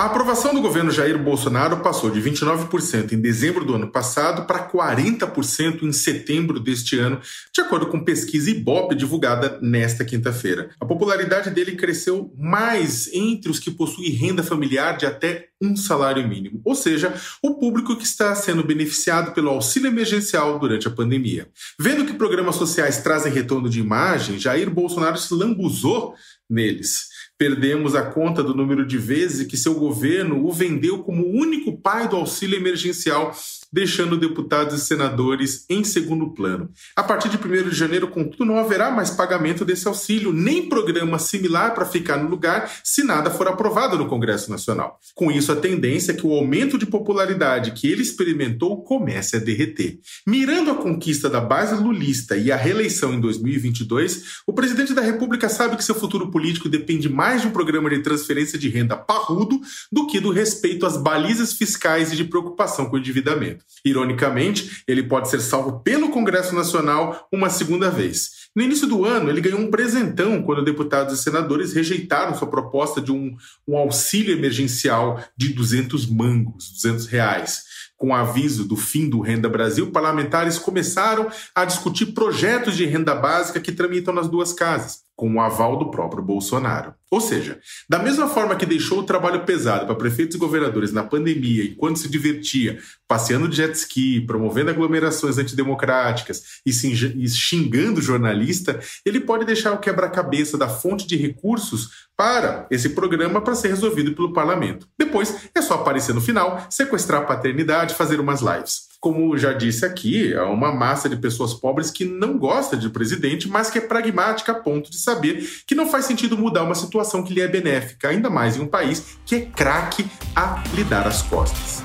A aprovação do governo Jair Bolsonaro passou de 29% em dezembro do ano passado para 40% em setembro deste ano, de acordo com pesquisa Ibope divulgada nesta quinta-feira. A popularidade dele cresceu mais entre os que possuem renda familiar de até um salário mínimo, ou seja, o público que está sendo beneficiado pelo auxílio emergencial durante a pandemia. Vendo que programas sociais trazem retorno de imagem, Jair Bolsonaro se lambuzou neles. Perdemos a conta do número de vezes que seu governo o vendeu como o único pai do auxílio emergencial deixando deputados e senadores em segundo plano. A partir de 1 de janeiro, contudo, não haverá mais pagamento desse auxílio, nem programa similar para ficar no lugar se nada for aprovado no Congresso Nacional. Com isso, a tendência é que o aumento de popularidade que ele experimentou comece a derreter. Mirando a conquista da base lulista e a reeleição em 2022, o presidente da República sabe que seu futuro político depende mais de um programa de transferência de renda parrudo do que do respeito às balizas fiscais e de preocupação com o endividamento. Ironicamente, ele pode ser salvo pelo Congresso Nacional uma segunda vez. No início do ano, ele ganhou um presentão quando deputados e senadores rejeitaram sua proposta de um, um auxílio emergencial de 200 mangos, 200 reais. Com o aviso do fim do Renda Brasil, parlamentares começaram a discutir projetos de renda básica que tramitam nas duas casas com o aval do próprio Bolsonaro. Ou seja, da mesma forma que deixou o trabalho pesado para prefeitos e governadores na pandemia, enquanto se divertia, passeando de jet ski, promovendo aglomerações antidemocráticas e xingando jornalista, ele pode deixar o quebra-cabeça da fonte de recursos para esse programa para ser resolvido pelo parlamento. Depois é só aparecer no final, sequestrar a paternidade, fazer umas lives como já disse aqui, é uma massa de pessoas pobres que não gosta de presidente, mas que é pragmática a ponto de saber que não faz sentido mudar uma situação que lhe é benéfica, ainda mais em um país que é craque a lhe dar as costas.